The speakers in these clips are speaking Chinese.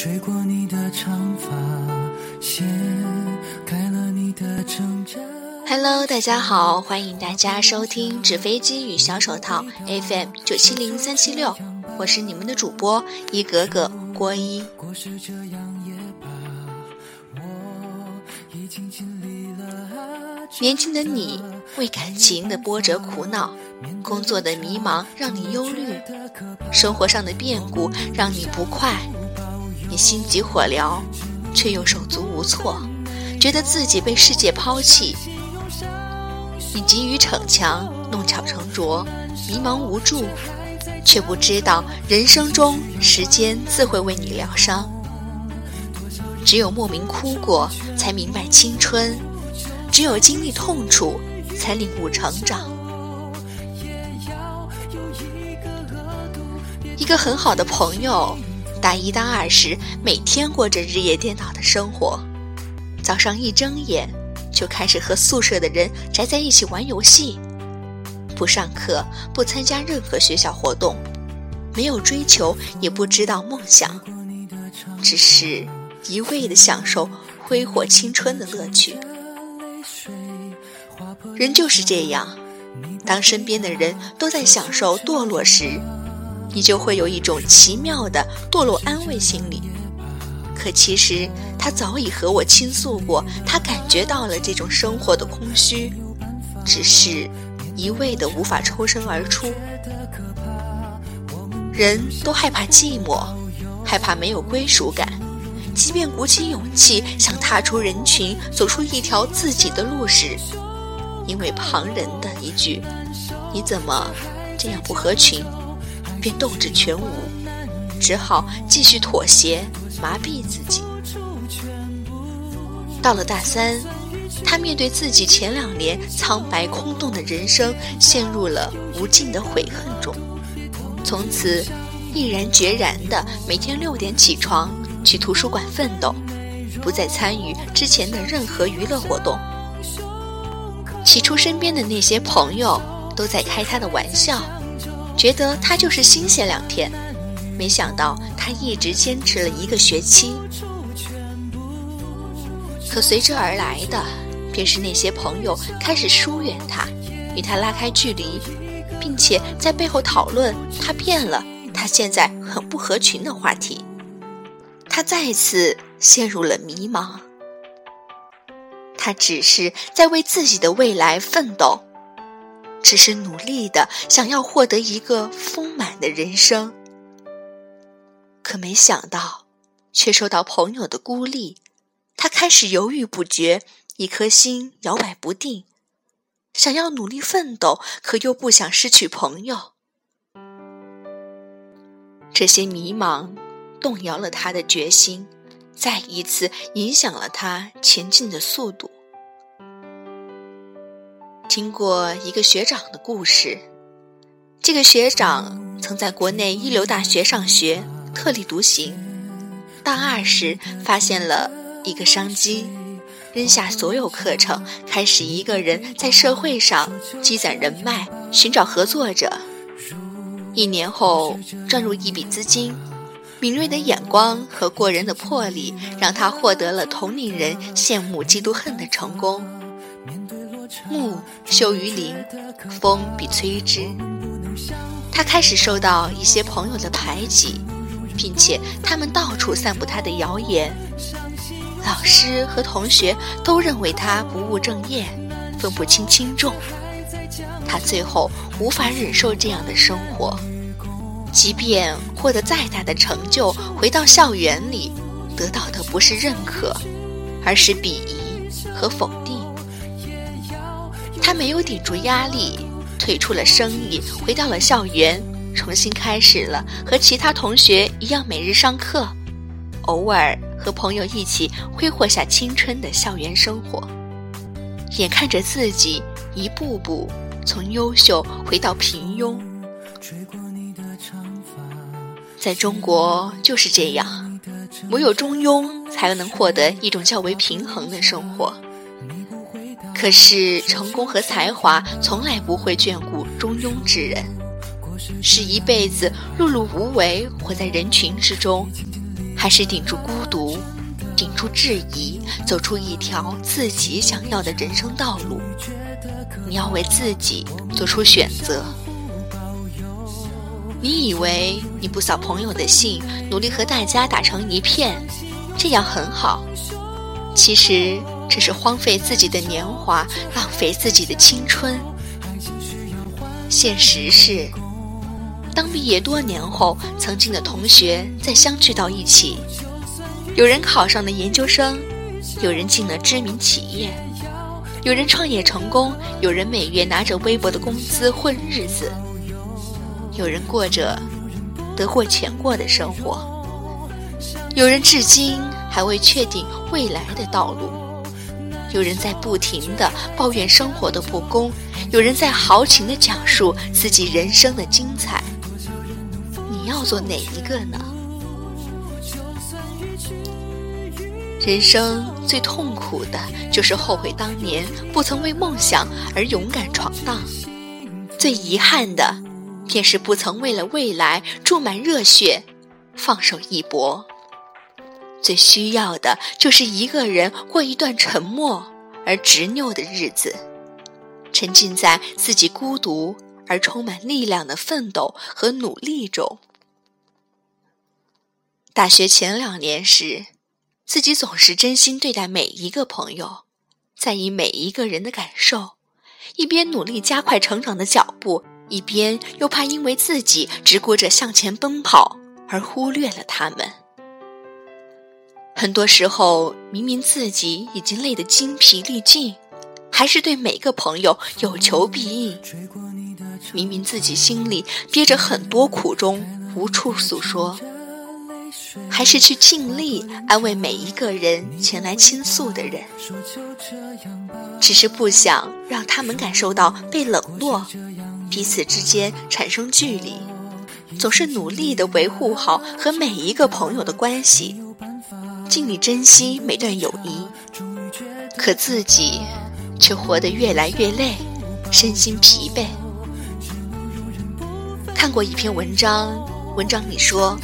风吹过你的长发，掀开了你的挣扎。Hello，大家好，欢迎大家收听纸飞机与小手套 FM 九七零三七六，我是你们的主播一格格郭一。故事这样也罢，我已经了。年轻的你为感情的波折苦恼，工作的迷茫让你忧虑，生活上的变故让你不快，你心急火燎，却又手足无措，觉得自己被世界抛弃。你急于逞强，弄巧成拙，迷茫无助，却不知道人生中时间自会为你疗伤。只有莫名哭过，才明白青春；只有经历痛楚，才领悟成长。一个很好的朋友，大一、大二时每天过着日夜颠倒的生活，早上一睁眼。就开始和宿舍的人宅在一起玩游戏，不上课，不参加任何学校活动，没有追求，也不知道梦想，只是一味的享受挥霍青春的乐趣。人就是这样，当身边的人都在享受堕落时，你就会有一种奇妙的堕落安慰心理。可其实他早已和我倾诉过，他感觉到了这种生活的空虚，只是一味的无法抽身而出。人都害怕寂寞，害怕没有归属感，即便鼓起勇气想踏出人群，走出一条自己的路时，因为旁人的一句“你怎么这样不合群”，便斗志全无，只好继续妥协。麻痹自己。到了大三，他面对自己前两年苍白空洞的人生，陷入了无尽的悔恨中。从此，毅然决然的每天六点起床去图书馆奋斗，不再参与之前的任何娱乐活动。起初，身边的那些朋友都在开他的玩笑，觉得他就是新鲜两天。没想到他一直坚持了一个学期，可随之而来的便是那些朋友开始疏远他，与他拉开距离，并且在背后讨论他变了，他现在很不合群的话题。他再次陷入了迷茫。他只是在为自己的未来奋斗，只是努力的想要获得一个丰满的人生。可没想到，却受到朋友的孤立，他开始犹豫不决，一颗心摇摆不定，想要努力奋斗，可又不想失去朋友。这些迷茫动摇了他的决心，再一次影响了他前进的速度。听过一个学长的故事，这个学长曾在国内一流大学上学。特立独行，大二时发现了一个商机，扔下所有课程，开始一个人在社会上积攒人脉，寻找合作者。一年后赚入一笔资金，敏锐的眼光和过人的魄力，让他获得了同龄人羡慕嫉妒恨的成功。木秀于林，风必摧之。他开始受到一些朋友的排挤。并且他们到处散布他的谣言，老师和同学都认为他不务正业，分不清轻重。他最后无法忍受这样的生活，即便获得再大的成就，回到校园里，得到的不是认可，而是鄙夷和否定。他没有顶住压力，退出了生意，回到了校园。重新开始了和其他同学一样每日上课，偶尔和朋友一起挥霍下青春的校园生活，眼看着自己一步步从优秀回到平庸。在中国就是这样，唯有中庸才能获得一种较为平衡的生活。可是成功和才华从来不会眷顾中庸之人。是一辈子碌碌无为，活在人群之中，还是顶住孤独，顶住质疑，走出一条自己想要的人生道路？你要为自己做出选择。你以为你不扫朋友的兴，努力和大家打成一片，这样很好？其实这是荒废自己的年华，浪费自己的青春。现实是，当毕业多年后，曾经的同学再相聚到一起，有人考上了研究生，有人进了知名企业，有人创业成功，有人每月拿着微薄的工资混日子，有人过着得过且过的生活，有人至今还未确定未来的道路。有人在不停的抱怨生活的不公，有人在豪情的讲述自己人生的精彩。你要做哪一个呢？人生最痛苦的就是后悔当年不曾为梦想而勇敢闯荡，最遗憾的便是不曾为了未来注满热血，放手一搏。最需要的就是一个人过一段沉默而执拗的日子，沉浸在自己孤独而充满力量的奋斗和努力中。大学前两年时，自己总是真心对待每一个朋友，在意每一个人的感受，一边努力加快成长的脚步，一边又怕因为自己只顾着向前奔跑而忽略了他们。很多时候，明明自己已经累得精疲力尽，还是对每个朋友有求必应；明明自己心里憋着很多苦衷，无处诉说，还是去尽力安慰每一个人前来倾诉的人。只是不想让他们感受到被冷落，彼此之间产生距离，总是努力地维护好和每一个朋友的关系。尽力珍惜每段友谊，可自己却活得越来越累，身心疲惫。看过一篇文章，文章里说，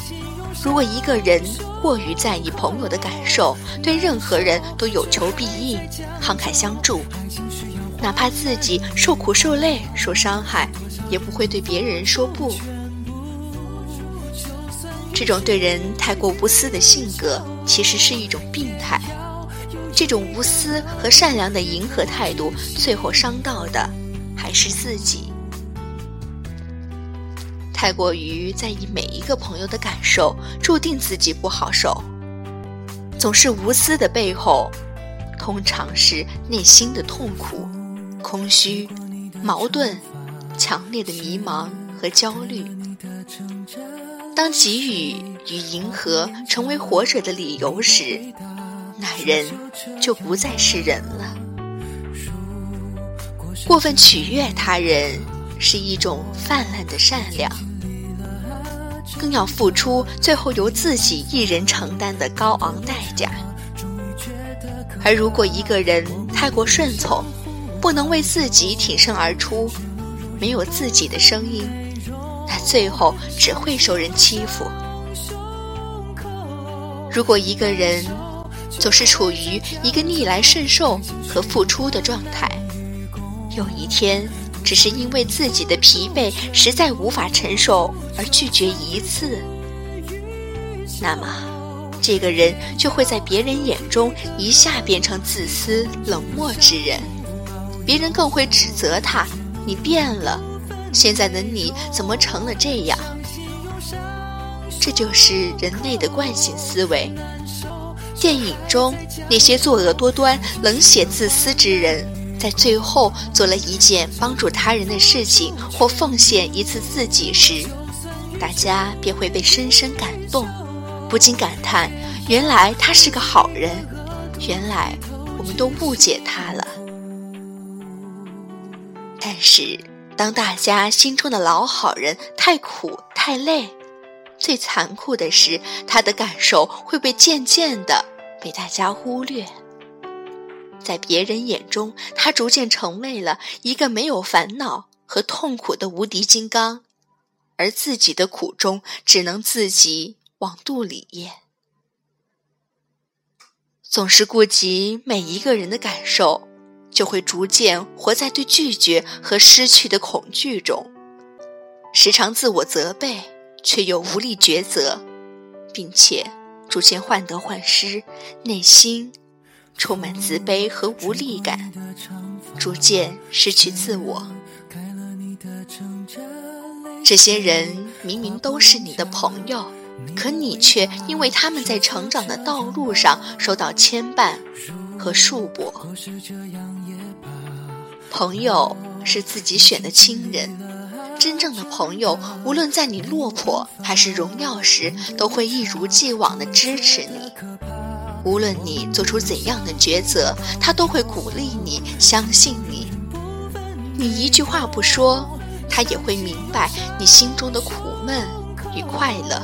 如果一个人过于在意朋友的感受，对任何人都有求必应，慷慨相助，哪怕自己受苦受累、受伤害，也不会对别人说不。这种对人太过无私的性格，其实是一种病态。这种无私和善良的迎合态度，最后伤到的还是自己。太过于在意每一个朋友的感受，注定自己不好受。总是无私的背后，通常是内心的痛苦、空虚、矛盾、强烈的迷茫和焦虑。当给予与迎合成为活着的理由时，那人就不再是人了。过分取悦他人是一种泛滥的善良，更要付出最后由自己一人承担的高昂代价。而如果一个人太过顺从，不能为自己挺身而出，没有自己的声音。他最后只会受人欺负。如果一个人总是处于一个逆来顺受和付出的状态，有一天只是因为自己的疲惫实在无法承受而拒绝一次，那么这个人就会在别人眼中一下变成自私冷漠之人，别人更会指责他：“你变了。”现在的你怎么成了这样？这就是人类的惯性思维。电影中那些作恶多端、冷血自私之人，在最后做了一件帮助他人的事情或奉献一次自己时，大家便会被深深感动，不禁感叹：原来他是个好人，原来我们都误解他了。但是。当大家心中的老好人太苦太累，最残酷的是，他的感受会被渐渐的被大家忽略。在别人眼中，他逐渐成为了一个没有烦恼和痛苦的无敌金刚，而自己的苦衷只能自己往肚里咽。总是顾及每一个人的感受，就会逐渐活在对拒绝和失去的恐惧中，时常自我责备，却又无力抉择，并且逐渐患得患失，内心充满自卑和无力感，逐渐失去自我。这些人明明都是你的朋友。可你却因为他们在成长的道路上受到牵绊和束缚。朋友是自己选的亲人，真正的朋友，无论在你落魄还是荣耀时，都会一如既往的支持你。无论你做出怎样的抉择，他都会鼓励你，相信你。你一句话不说，他也会明白你心中的苦闷与快乐。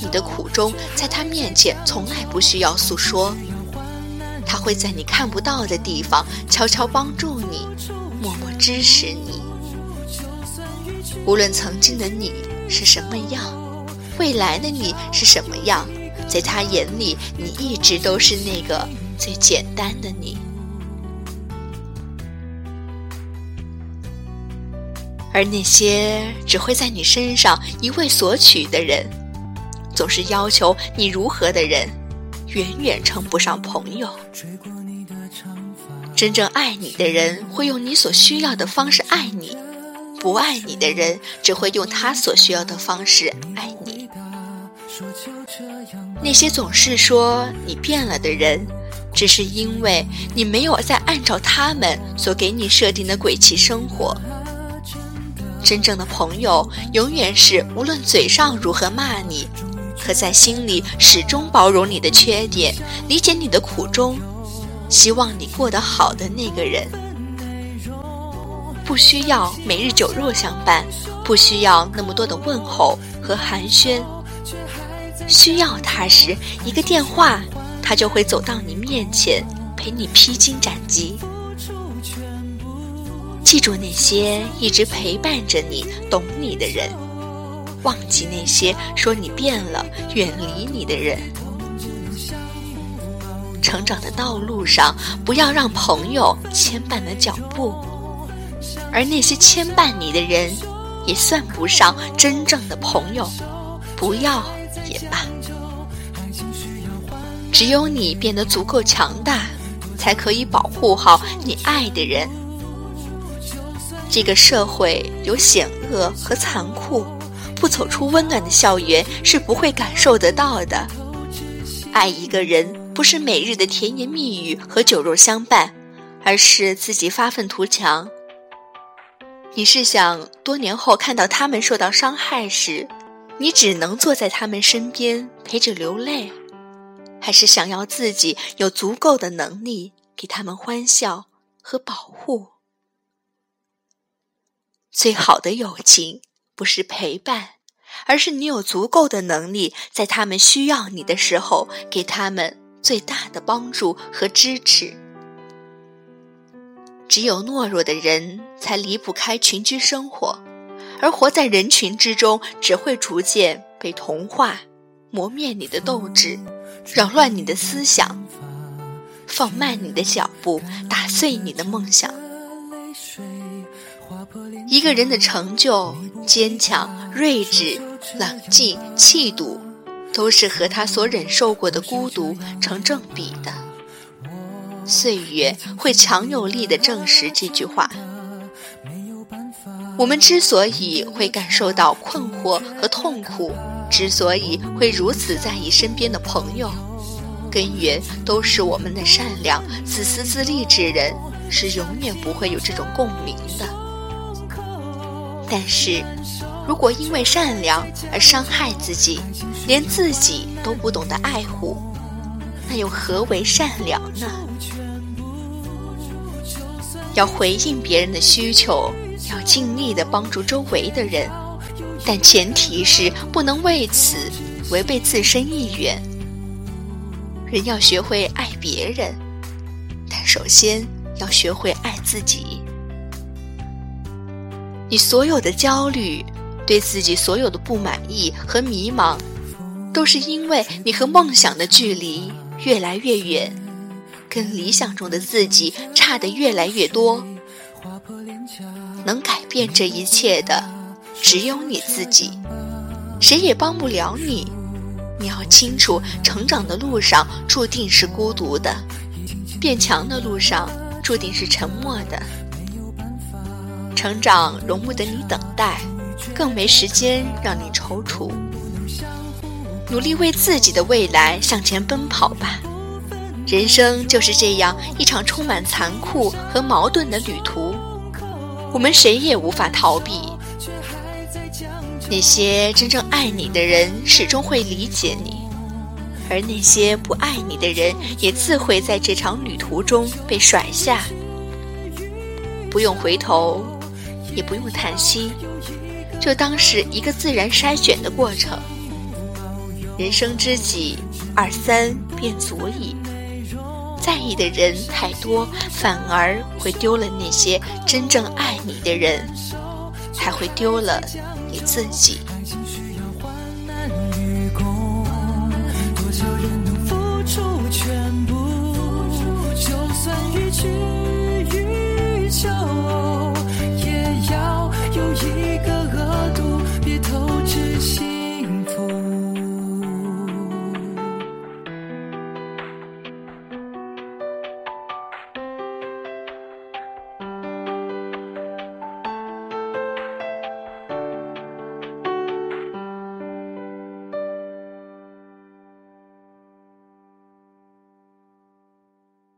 你的苦衷在他面前从来不需要诉说，他会在你看不到的地方悄悄帮助你，默默支持你。无论曾经的你是什么样，未来的你是什么样，在他眼里，你一直都是那个最简单的你。而那些只会在你身上一味索取的人。总是要求你如何的人，远远称不上朋友。真正爱你的人会用你所需要的方式爱你，不爱你的人只会用他所需要的方式爱你。那些总是说你变了的人，只是因为你没有再按照他们所给你设定的轨迹生活。真正的朋友永远是无论嘴上如何骂你。可在心里始终包容你的缺点，理解你的苦衷，希望你过得好的那个人，不需要每日酒肉相伴，不需要那么多的问候和寒暄，需要他时一个电话，他就会走到你面前，陪你披荆斩棘。记住那些一直陪伴着你、懂你的人。忘记那些说你变了、远离你的人。成长的道路上，不要让朋友牵绊了脚步，而那些牵绊你的人，也算不上真正的朋友。不要也罢。只有你变得足够强大，才可以保护好你爱的人。这个社会有险恶和残酷。不走出温暖的校园，是不会感受得到的。爱一个人，不是每日的甜言蜜语和酒肉相伴，而是自己发愤图强。你是想多年后看到他们受到伤害时，你只能坐在他们身边陪着流泪，还是想要自己有足够的能力给他们欢笑和保护？最好的友情。不是陪伴，而是你有足够的能力，在他们需要你的时候，给他们最大的帮助和支持。只有懦弱的人才离不开群居生活，而活在人群之中，只会逐渐被同化，磨灭你的斗志，扰乱你的思想，放慢你的脚步，打碎你的梦想。一个人的成就、坚强、睿智、冷静、气度，都是和他所忍受过的孤独成正比的。岁月会强有力的证实这句话。我们之所以会感受到困惑和痛苦，之所以会如此在意身边的朋友，根源都是我们的善良。自私自利之人是永远不会有这种共鸣的。但是，如果因为善良而伤害自己，连自己都不懂得爱护，那又何为善良呢？要回应别人的需求，要尽力的帮助周围的人，但前提是不能为此违背自身意愿。人要学会爱别人，但首先要学会爱自己。你所有的焦虑，对自己所有的不满意和迷茫，都是因为你和梦想的距离越来越远，跟理想中的自己差的越来越多。能改变这一切的，只有你自己，谁也帮不了你。你要清楚，成长的路上注定是孤独的，变强的路上注定是沉默的。成长容不得你等待，更没时间让你踌躇。努力为自己的未来向前奔跑吧！人生就是这样一场充满残酷和矛盾的旅途，我们谁也无法逃避。那些真正爱你的人始终会理解你，而那些不爱你的人也自会在这场旅途中被甩下。不用回头。也不用叹息，就当是一个自然筛选的过程。人生知己二三便足矣。在意的人太多，反而会丢了那些真正爱你的人，还会丢了你自己。多少人能付出全部，就算